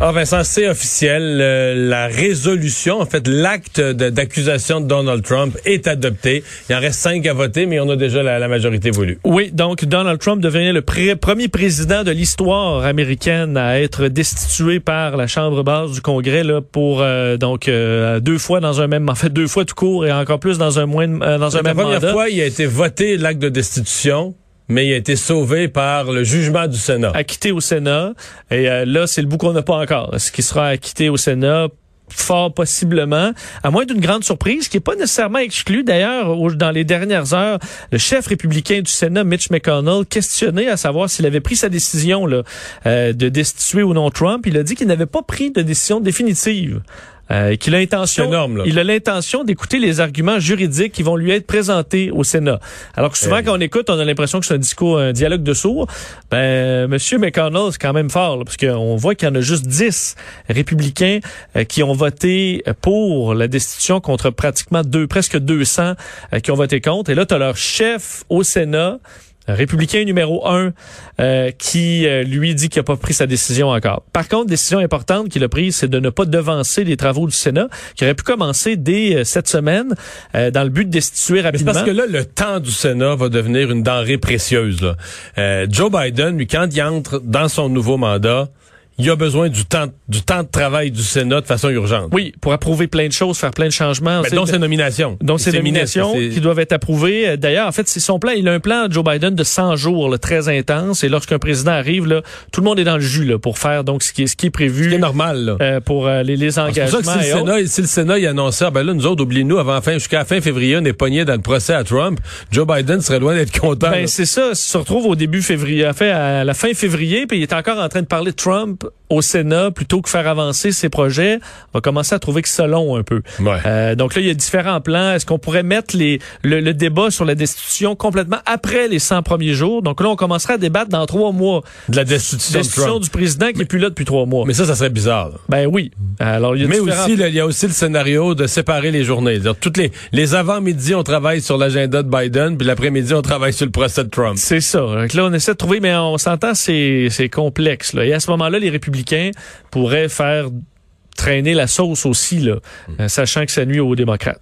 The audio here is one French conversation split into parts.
Ah Vincent, c'est officiel. euh, la résolution, en fait, l'acte d'accusation de, Donald Trump est adopté. Il en reste cinq à voter, mais on a déjà la, la majorité voulue. Oui, donc Donald Trump devient le pré- premier président de l'histoire américaine à être destitué par la Chambre basse du Congrès là, pour euh, donc euh, deux fois dans un même, en fait deux fois tout court et encore plus dans un moins, euh, dans un la même première mandat. fois, il a été voté l'acte de destitution, mais il a été sauvé par le jugement du Sénat. acquitté au Sénat. Et euh, là, c'est le bout qu'on n'a pas encore. Est-ce qu'il sera acquitté au Sénat? Fort possiblement, à moins d'une grande surprise, qui n'est pas nécessairement exclue. D'ailleurs, dans les dernières heures, le chef républicain du Sénat, Mitch McConnell, questionné à savoir s'il avait pris sa décision là, euh, de destituer ou non Trump. Il a dit qu'il n'avait pas pris de décision définitive. Euh, qu'il a intention, énorme, il a l'intention d'écouter les arguments juridiques qui vont lui être présentés au Sénat. Alors que souvent, Eh. quand on écoute, on a l'impression que c'est un discours, un dialogue de sourds. Ben, Monsieur McConnell, c'est quand même fort, là, parce qu'on voit qu'il y en a juste 10 républicains euh, qui ont voté pour la destitution contre pratiquement deux, presque 200 euh, qui ont voté contre. Et là, tu as leur chef au Sénat, républicain numéro un, euh, qui euh, lui dit qu'il n'a pas pris sa décision encore. Par contre, décision importante qu'il a prise, c'est de ne pas devancer les travaux du Sénat, qui auraient pu commencer dès euh, cette semaine, euh, dans le but de destituer rapidement. parce que là, le temps du Sénat va devenir une denrée précieuse. là. Euh, Joe Biden, lui, quand il entre dans son nouveau mandat, il a besoin du temps, du temps de travail du Sénat de façon urgente. Oui, pour approuver plein de choses, faire plein de changements. Mais C'est- dont ses nominations. Donc, ces C'est nominations c'est- qui doivent être approuvées. Euh, D'ailleurs, en fait, c'est son plan. Il a un plan, Joe Biden, de 100 jours, là, très intense. Et lorsqu'un président arrive, là, tout le monde est dans le jus là, pour faire donc ce qui est, ce qui est prévu C'est normal, là. euh, pour euh, les, les C'est engagements. pour ça que si et le. Sénat, si le Sénat il annonçait, ah ben là, nous autres, oubliez-nous, avant fin, jusqu'à la fin février, on est pognés dans le procès à Trump, Joe Biden serait loin d'être content. Ben, c'est ça. Il se retrouve au début février, en fait, à la fin février, puis il est encore en train de parler de Trump au Sénat plutôt que faire avancer ses projets. On va commencer à trouver que c'est long un peu. Ouais. Euh, donc là, il y a différents plans. Est-ce qu'on pourrait mettre les, le, le débat sur la destitution complètement après les 100 premiers jours? Donc là, on commencerait à débattre dans trois mois. de la destitution de Destitution du président qui est plus là depuis trois mois. Mais ça, ça serait bizarre. là. ben oui. Alors, il y a Mais différents- aussi, il y a aussi le scénario de séparer les journées. C'est-à-dire, toutes les, les avant-midi, on travaille sur l'agenda de Biden, puis l'après-midi, on travaille sur le procès de Trump. C'est ça. Donc là, on essaie de trouver, mais on s'entend, c'est c'est complexe. Là. Et à ce moment-là, les républicains pourraient faire traîner la sauce aussi, là, euh, sachant que ça nuit aux démocrates.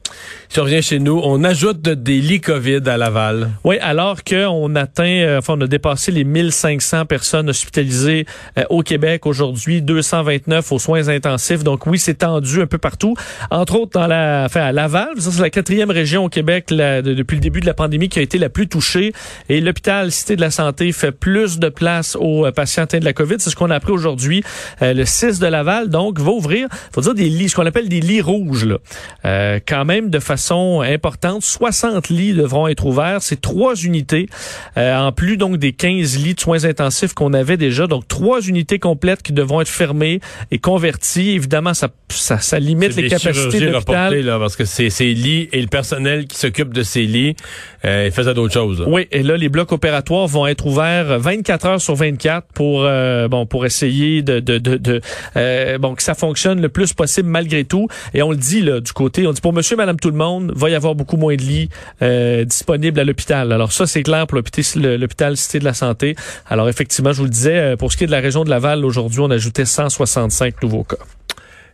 Si on revient chez nous, on ajoute de- des lits COVID à Laval. Oui, alors qu'on atteint, euh, enfin, on a dépassé les 1500 personnes hospitalisées euh, au Québec aujourd'hui, 229 aux soins intensifs. Donc oui, c'est tendu un peu partout. Entre autres, dans la, enfin, à Laval, ça c'est la quatrième région au Québec la- de- depuis le début de la pandémie qui a été la plus touchée. Et l'hôpital Cité de la Santé fait plus de place aux patients atteints de la COVID. C'est ce qu'on a appris aujourd'hui. Euh, le 6 de Laval, donc, va ouvrir, faut dire des lits, ce qu'on appelle des lits rouges, là. Euh, quand même de façon importante. 60 lits devront être ouverts. C'est trois unités, euh, en plus donc des 15 lits de soins intensifs qu'on avait déjà. Donc, trois unités complètes qui devront être fermées et converties. Évidemment, ça, ça, ça limite les capacités de l'hôpital. là, parce que c'est ces lits et le personnel qui s'occupe de ces lits, euh, ils faisaient d'autres choses. Oui, et là, les blocs opératoires vont être ouverts 24 heures sur 24 pour euh, bon pour essayer de, de, de, de, euh, bon que ça fonctionne le plus possible malgré tout. Et on le dit là du côté, on dit pour Monsieur, Madame, tout le monde, va y avoir beaucoup moins de lits euh, disponibles à l'hôpital. Alors ça, c'est clair pour l'hôpital Cité de la Santé. Alors effectivement, je vous le disais, euh, pour ce qui est de la région de Laval, aujourd'hui, on ajoutait 165 nouveaux cas.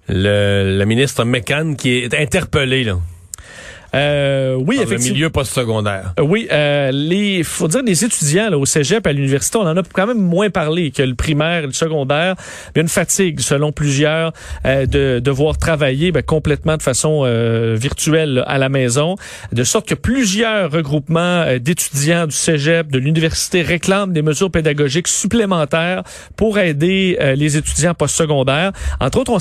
Le, le ministre McCann qui est interpellé là, Euh, oui, dans le effectivement. milieu postsecondaire. Euh, Oui, euh, les faut dire les étudiants là, au cégep à l'université, on en a quand même moins parlé que le primaire et le secondaire. Il y a une fatigue, selon plusieurs, euh, de devoir travailler ben, complètement de façon euh, virtuelle là, à la maison, de sorte que plusieurs regroupements euh, d'étudiants du cégep, de l'université réclament des mesures pédagogiques supplémentaires pour aider euh, les étudiants postsecondaires. Entre autres,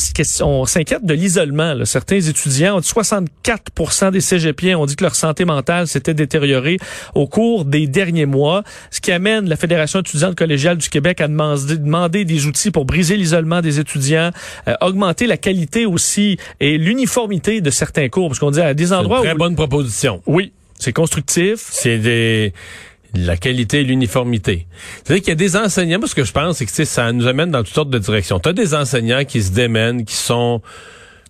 on, s'inquiète de l'isolement. Certains étudiants ont dit 64 des cégepiens ont dit que leur santé mentale s'était détériorée au cours des derniers mois, ce qui amène la Fédération étudiante collégiale du Québec à demander, des outils pour briser l'isolement des étudiants, euh, augmenter la qualité aussi et l'uniformité de certains cours, parce qu'on dit à des C'est une endroits très où... bonne proposition. Oui, c'est constructif. C'est des la qualité et l'uniformité. C'est-à-dire qu'il y a des enseignants, moi ce que je pense, c'est que ça nous amène dans toutes sortes de directions. Tu as des enseignants qui se démènent, qui sont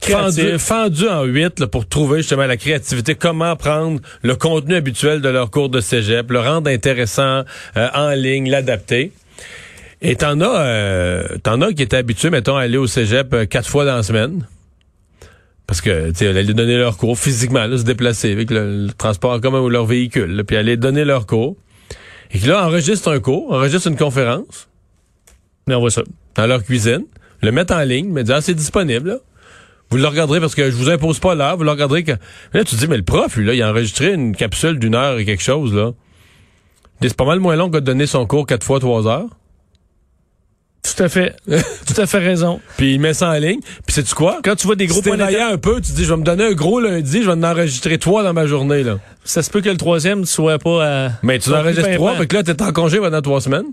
fendu, fendu en huit pour trouver justement la créativité, comment prendre le contenu habituel de leur cours de cégep, le rendre intéressant euh, en ligne, l'adapter. Et t'en as, euh, t'en as qui étaient habitués, mettons, à aller au cégep euh, quatre fois dans la semaine. Parce que, tu sais, aller donner leur cours physiquement, là, se déplacer avec le, transport en commun ou leur véhicule, là, puis aller donner leur cours. Et qui là, enregistre un cours, enregistre une conférence Mais on voit ça. dans leur cuisine, le mettre en ligne, mais dire, ah, c'est disponible, là. Vous le regarderez parce que je vous impose pas l'heure, vous le regarderez que. Là, tu te dis, mais le prof, lui, là, il a enregistré une capsule d'une heure et quelque chose, là. C'est pas mal moins long que de donner son cours quatre fois trois heures. Tout à fait. Tout à fait raison. Puis il met ça en ligne. Puis sais-tu quoi? Quand tu vois des gros si points un peu, tu te dis, je vais me donner un gros lundi, je vais en enregistrer trois dans ma journée, là. ça se peut que le troisième ne soit pas à... Mais tu enregistres trois, fait que là, t'es en congé pendant trois semaines.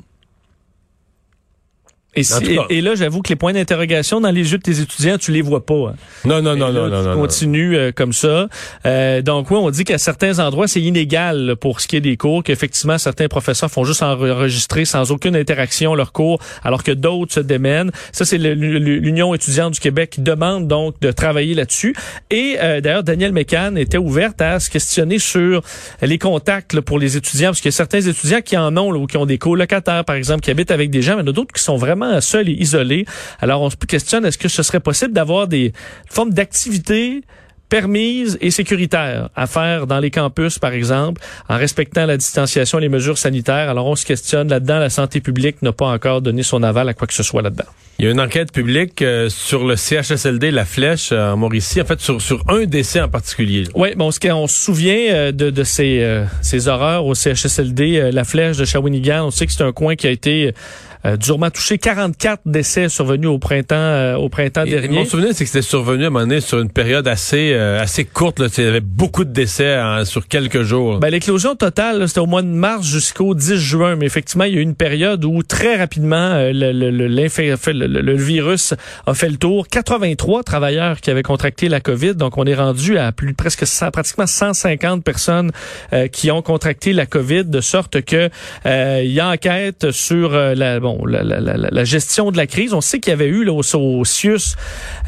Et, là, j'avoue que les points d'interrogation dans les yeux de tes étudiants, tu les vois pas. hein. Non, non, non, Et non, là, non, tu non, continues euh, comme ça. Euh, donc oui, on dit qu'à certains endroits, c'est inégal là, pour ce qui est des cours, qu'effectivement, certains professeurs font juste enregistrer sans aucune interaction leurs cours, alors que d'autres se démènent. Ça, c'est l'Union étudiante du Québec qui demande donc de travailler là-dessus. Et euh, d'ailleurs, Daniel Mécan était ouverte à se questionner sur les contacts là, pour les étudiants, parce qu'il y a certains étudiants qui en ont là, ou qui ont des colocataires, par exemple, qui habitent avec des gens, mais il y en a d'autres qui sont vraiment seuls et isolés. Alors, on se questionne, est-ce que ce serait possible d'avoir des formes d'activités permises et sécuritaires à faire dans les campus, par exemple, en respectant la distanciation et les mesures sanitaires? Alors, on se questionne là-dedans. La santé publique n'a pas encore donné son aval à quoi que ce soit là-dedans. Il y a une enquête publique euh, sur le CHSLD La Flèche euh, en Mauricie, en fait, sur, sur un décès en particulier. Oui, bon, ce qu'on se souvient euh, de, de ces, euh, ces horreurs au CHSLD, euh, la flèche de Shawinigan, on sait que c'est un coin qui a été euh, durement touché. 44 décès survenus au printemps, euh, au printemps Et dernier. Mon souvenir, c'est que c'était survenu à un moment donné sur une période assez euh, assez courte. Là. Il y avait beaucoup de décès en- sur quelques jours. Ben, l'éclosion totale, c'était au mois de mars jusqu'au 10 juin. Mais effectivement, il y a eu une période où très rapidement, euh, le, le, le, le- virus a fait le tour. 83 travailleurs qui avaient contracté la COVID. Donc, on est rendu à plus presque 100 pratiquement 150 personnes euh, qui ont contracté la COVID, de sorte que euh, il y a enquête sur la, bon, la, la, la, la gestion de la crise. On sait qu'il y avait eu là, au, au CIUS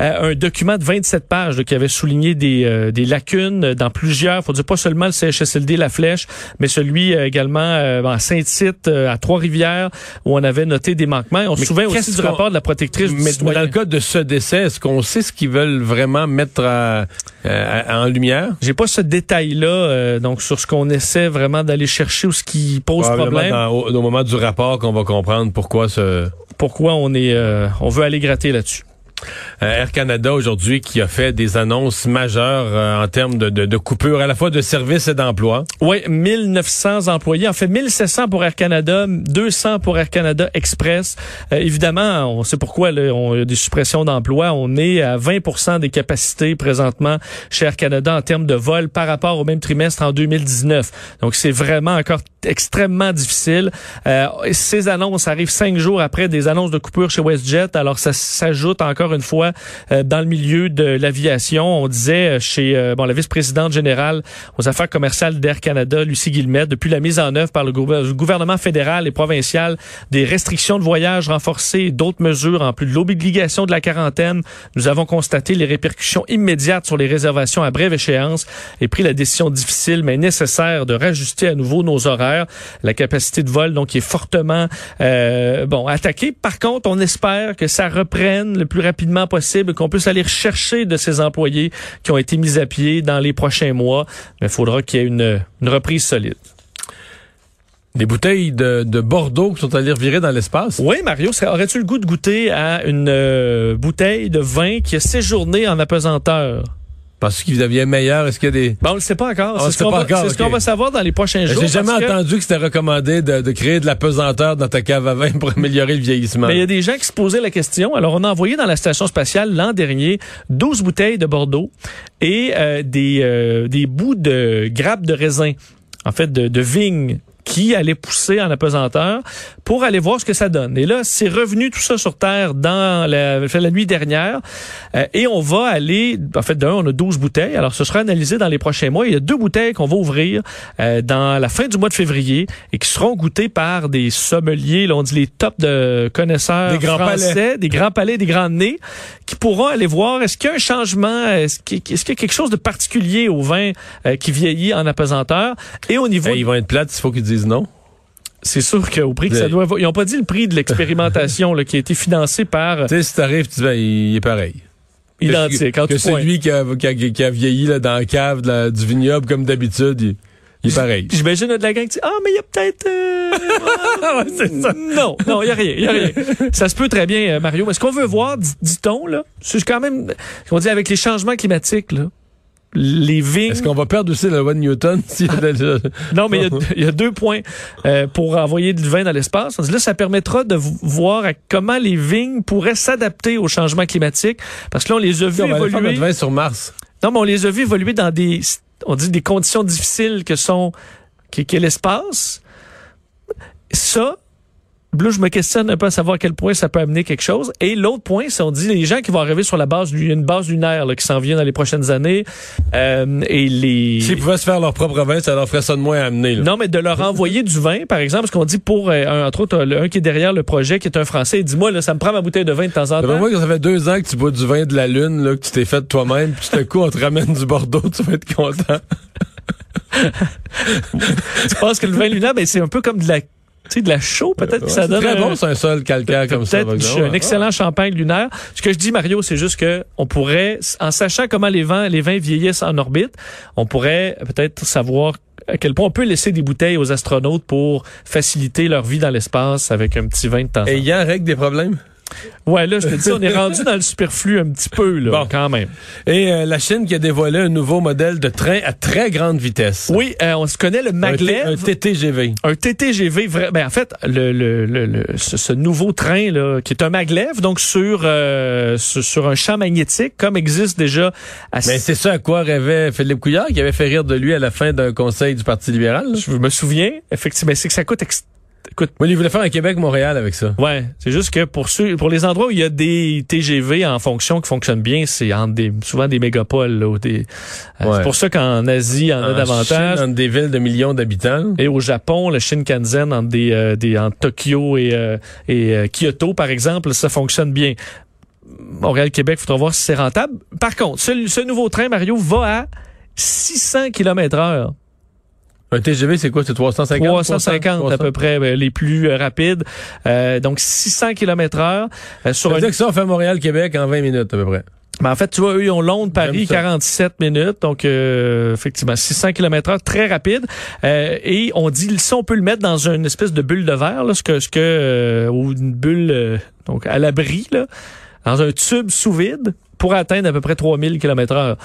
euh, un document de 27 pages là, qui avait souligné des, euh, des lacunes dans plusieurs, faut dire pas seulement le CHSLD La Flèche, mais celui euh, également euh, à Saint-Tite, euh, à Trois-Rivières, où on avait noté des manquements. On se Mais souvient aussi du rapport de la protectrice du Mais, mais citoyen. dans le cas de ce décès, est-ce qu'on sait ce qu'ils veulent vraiment mettre à- euh, à- en lumière? J'ai pas ce détail-là, euh, donc sur ce qu'on essaie vraiment d'aller chercher ou ce qui pose problème. dans- au, au moment du rapport qu'on va comprendre pourquoi Pourquoi on est, euh, on veut aller gratter là-dessus. Euh, Air Canada aujourd'hui qui a fait des annonces majeures euh, en termes de, de, de coupure à la fois de services et d'emploi. Oui, 1900 employés. En fait, 1700 pour Air Canada, 200 pour Air Canada Express. Euh, évidemment, on sait pourquoi là, on a des suppressions d'emplois. On est à 20 des capacités présentement chez Air Canada en termes de vol par rapport au même trimestre en 2019. Donc, c'est vraiment encore extrêmement difficile. Euh, ces annonces arrivent cinq jours après des annonces de coupure chez WestJet. Alors, ça s'ajoute encore une fois euh, dans le milieu de l'aviation. On disait euh, chez euh, bon la vice-présidente générale aux affaires commerciales d'Air Canada, Lucie Guillemette, depuis la mise en œuvre par le gouver- le gouvernement fédéral et provincial des restrictions de voyage renforcées d'autres mesures en plus de l'obligation de la quarantaine, nous avons constaté les répercussions immédiates sur les réservations à brève échéance et pris la décision difficile mais nécessaire de rajuster à nouveau nos horaires. La capacité de vol donc est fortement euh, bon attaquée. Par contre, on espère que ça reprenne le plus rapidement possible, qu'on puisse aller chercher de ces employés qui ont été mis à pied dans les prochains mois. Mais il faudra qu'il y ait une, une reprise solide. Des bouteilles de, de Bordeaux qui sont allées revirer dans l'espace? Oui, Mario, aurais-tu le goût de goûter à une euh, bouteille de vin qui a séjourné en apesanteur? Parce qu'ils deviennent meilleurs. Est-ce qu'il y a des... Ben, on le sait pas encore. Ah, c'est ce qu'on va, ce va savoir dans les prochains jours. J'ai jamais que- entendu que c'était recommandé de, de créer de la pesanteur dans ta cave à vin pour améliorer le vieillissement. Mais il y a des gens qui se posaient la question. Alors, on a envoyé dans la station spatiale l'an dernier 12 bouteilles de Bordeaux et euh, des, euh, des bouts de grappes de raisin, en fait, de, de vignes qui allait pousser en apesanteur pour aller voir ce que ça donne. Et là, c'est revenu tout ça sur Terre dans la, la nuit dernière. Euh, et on va aller, en fait, d'un, on a 12 bouteilles. Alors, ce sera analysé dans les prochains mois. Il y a deux bouteilles qu'on va ouvrir euh, dans la fin du mois de février et qui seront goûtées par des sommeliers, là, on dit les tops de connaisseurs des grands français, palais. des grands palais, des grands nez, qui pourront aller voir est-ce qu'il y a un changement, est-ce qu'il y a quelque chose de particulier au vin euh, qui vieillit en apesanteur? Et au niveau... Ben, ils vont être plates, il faut qu'ils disent non? C'est sûr qu'au prix que ça doit... Ils n'ont pas dit le prix de l'expérimentation qui a été financé par... Tu sais, si t'arrives, tu dis, ben, il est pareil. Identique, en Que, tout point. celui qui a, qui a- qui a vieilli là, dans la cave du vignoble comme d'habitude, il, il est pareil. J'imagine de la gang qui dit Ah, mais il y a peut-être. euh, c'est ça. Non, non, il n'y a rien. Y a rien. ça se peut très bien, euh, Mario. Mais ce qu'on veut voir, dit- dit-on, là, c'est quand même. On dit avec les changements climatiques, là, les vignes. Est-ce qu'on va perdre aussi la loi de Newton? si- Non, mais il y a- il y, a deux points euh, pour envoyer du vin dans l'espace. On dit Là, ça permettra de voir comment les vignes pourraient s'adapter aux changements climatiques. Parce que là, on les a vus on va aller faire évoluer. notre vin sur Mars? Non, mais on les a vus évoluer dans des, on dit des conditions difficiles que sont, qu'est l'espace. Ça, là, je me questionne un peu à savoir à quel point ça peut amener quelque chose. Et l'autre point, c'est on dit les gens qui vont arriver sur la base, une base lunaire là, qui s'en vient dans les prochaines années. Euh, et les. S'ils pouvaient se faire leur propre vin, ça leur ferait ça de moins à amener. Là. Non, mais de leur envoyer du vin, par exemple, ce qu'on dit pour, euh, entre autres, le- un qui est derrière le projet, qui est un Français, il dit, moi, là, ça me prend ma bouteille de vin de temps en temps. moi, quand ça fait deux ans que tu bois du vin de la Lune, là, que tu t'es fait toi-même, puis tout à coup, on te ramène du Bordeaux, tu vas être content. Tu penses que le vin lunaire, ben, c'est un peu comme de la, sais, de la chaux, peut-être que ça c'est donne très bon, c'est un sol calcaire comme ça. Peut-être un excellent champagne lunaire. Ce que je dis, Mario, c'est juste que on pourrait, en sachant comment les vins, les vins vieillissent en orbite, on pourrait peut-être savoir à quel point on peut laisser des bouteilles aux astronautes pour faciliter leur vie dans l'espace avec un petit vin de temps en temps. Et Yann règle des problèmes? Ouais, là, je te dis, on est rendu dans le superflu un petit peu, là, Bon. quand même. Et euh, la Chine qui a dévoilé un nouveau modèle de train à très grande vitesse. Oui, euh, on se connaît le Un, maglev. un TTGV. Un TTGV, vrai, ben en fait, le, le, le, le- ce, ce nouveau train là, qui est un maglev, donc sur euh, sur, sur un champ magnétique, comme existe déjà à Mais c'est ça à quoi rêvait Philippe Couillard, qui avait fait rire de lui à la fin d'un conseil du Parti libéral. là. Je me souviens, effectivement, c'est que ça coûte. ex- Écoute, Oui, il voulait faire un Québec-Montréal avec ça. ouais, c'est juste que pour ceux, pour les endroits où il y a des TGV en fonction qui fonctionnent bien, c'est des, souvent des mégapoles. Là, ou des, euh, Ouais. C'est pour ça qu'en Asie, il y en a davantage. Chine, dans des villes de millions d'habitants. Et au Japon, le Shinkansen entre des, euh, des entre Tokyo et, euh, et euh, Kyoto, par exemple, ça fonctionne bien. Montréal-Québec, il faudra voir si c'est rentable. Par contre, ce, ce nouveau train, Mario, va à 600 km heure. Un TGV, c'est quoi? C'est 350? 350 à peu près, ben, les plus euh, rapides. Euh, donc 600 km heure euh, sur Ça un... dire que ça, on fait Montréal-Québec en 20 minutes à peu près. Ben, en fait, tu vois, eux, ils ont Londres-Paris, J'aime ça. 47 minutes. Donc, euh, effectivement, 600 km heure, très rapide. Euh, et on dit, si on peut le mettre dans une espèce de bulle de verre, là, ce que, ce que, euh, ou une bulle, euh, donc, à l'abri, là, dans un tube sous vide, pour atteindre à peu près 3000 km heure,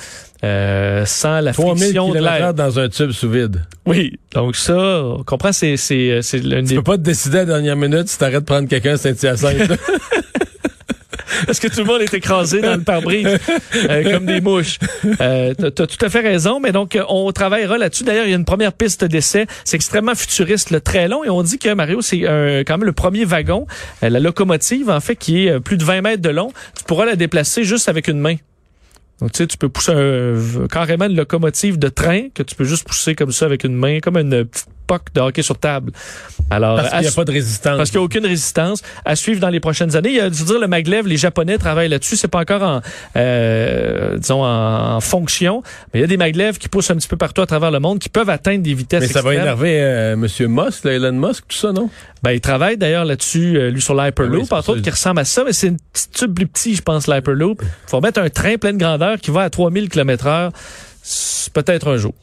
euh, sans la 3000 friction de l'air. dans un tube sous vide. Oui. Donc, ça, on comprend, c'est, c'est, c'est l'une Tu des peux pas te décider à la dernière minute si t'arrêtes de prendre quelqu'un à Saint-Hyacinthe. Parce que tout le monde est écrasé dans le pare-brise? Euh, comme des mouches. Euh, t'as tout à fait raison, mais donc euh, on travaillera là-dessus. D'ailleurs, il y a une première piste d'essai. C'est extrêmement futuriste, le très long, et on dit que Mario, c'est quand même le premier wagon, euh, la locomotive en fait, qui est plus de 20 mètres de long. Tu pourras la déplacer juste avec une main. Donc, tu sais, tu peux pousser un- carrément une locomotive de train que tu peux juste pousser comme ça avec une main, comme une petite poque de hockey sur table. Alors, Parce qu'il n'y a pas de résistance. parce qu'il n'y a aucune résistance à suivre dans les prochaines années. Il y a, je veux dire, le maglev, les Japonais travaillent là-dessus. C'est pas encore en, euh, disons, en, en fonction. Mais il y a des maglevs qui poussent un petit peu partout à travers le monde qui peuvent atteindre des vitesses Mais ça va énerver euh, Monsieur Musk, là, Elon Musk, tout ça, non? Ben, il travaille d'ailleurs là-dessus, euh, lui, sur Ah l'Hyperloop, oui, entre autres, qui ressemble à ça, mais c'est une petite tube plus petit, je pense, l'Hyperloop. Il faut mettre un train plein de grandeur qui va à 3000 km heure. Peut-être un jour.